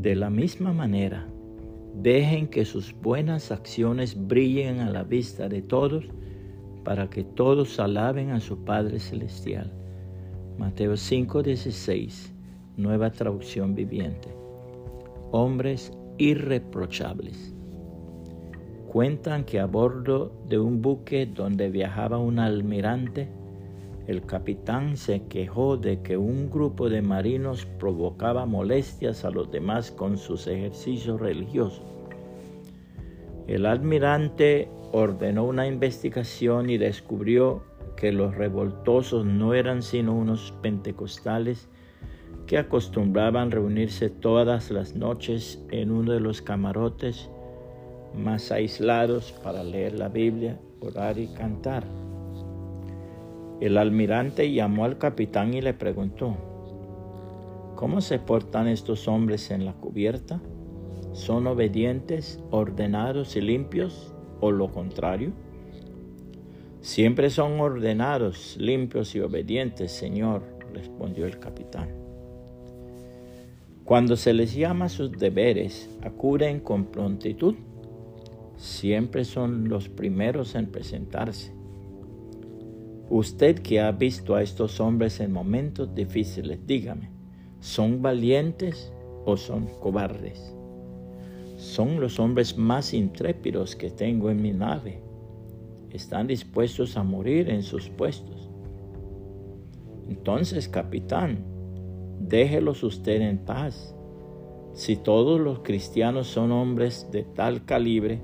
De la misma manera, dejen que sus buenas acciones brillen a la vista de todos para que todos alaben a su Padre Celestial. Mateo 5:16, nueva traducción viviente. Hombres irreprochables. Cuentan que a bordo de un buque donde viajaba un almirante, el capitán se quejó de que un grupo de marinos provocaba molestias a los demás con sus ejercicios religiosos. El almirante ordenó una investigación y descubrió que los revoltosos no eran sino unos pentecostales que acostumbraban reunirse todas las noches en uno de los camarotes más aislados para leer la Biblia, orar y cantar. El almirante llamó al capitán y le preguntó, ¿cómo se portan estos hombres en la cubierta? ¿Son obedientes, ordenados y limpios o lo contrario? Siempre son ordenados, limpios y obedientes, Señor, respondió el capitán. Cuando se les llama a sus deberes, acuden con prontitud. Siempre son los primeros en presentarse. Usted que ha visto a estos hombres en momentos difíciles, dígame, ¿son valientes o son cobardes? Son los hombres más intrépidos que tengo en mi nave. Están dispuestos a morir en sus puestos. Entonces, capitán, déjelos usted en paz. Si todos los cristianos son hombres de tal calibre,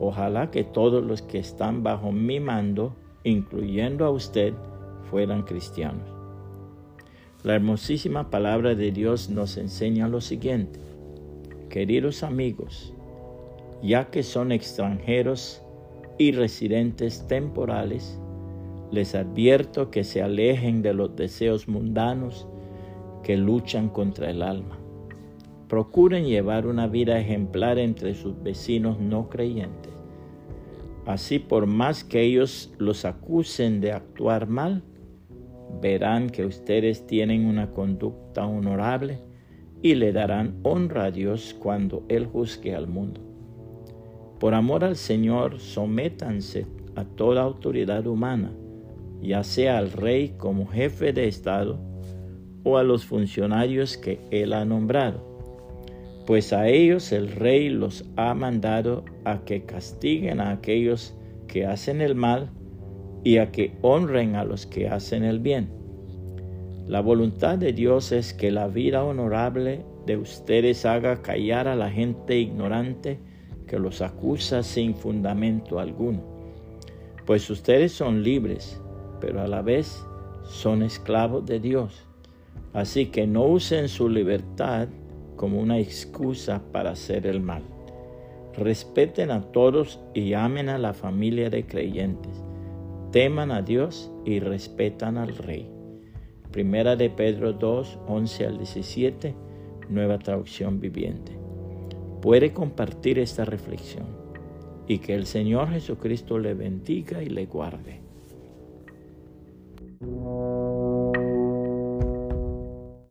ojalá que todos los que están bajo mi mando incluyendo a usted, fueran cristianos. La hermosísima palabra de Dios nos enseña lo siguiente. Queridos amigos, ya que son extranjeros y residentes temporales, les advierto que se alejen de los deseos mundanos que luchan contra el alma. Procuren llevar una vida ejemplar entre sus vecinos no creyentes Así por más que ellos los acusen de actuar mal, verán que ustedes tienen una conducta honorable y le darán honra a Dios cuando Él juzgue al mundo. Por amor al Señor, sométanse a toda autoridad humana, ya sea al rey como jefe de Estado o a los funcionarios que Él ha nombrado pues a ellos el rey los ha mandado a que castiguen a aquellos que hacen el mal y a que honren a los que hacen el bien. La voluntad de Dios es que la vida honorable de ustedes haga callar a la gente ignorante que los acusa sin fundamento alguno. Pues ustedes son libres, pero a la vez son esclavos de Dios. Así que no usen su libertad como una excusa para hacer el mal. Respeten a todos y amen a la familia de creyentes. Teman a Dios y respetan al Rey. Primera de Pedro 2, 11 al 17, nueva traducción viviente. Puede compartir esta reflexión y que el Señor Jesucristo le bendiga y le guarde.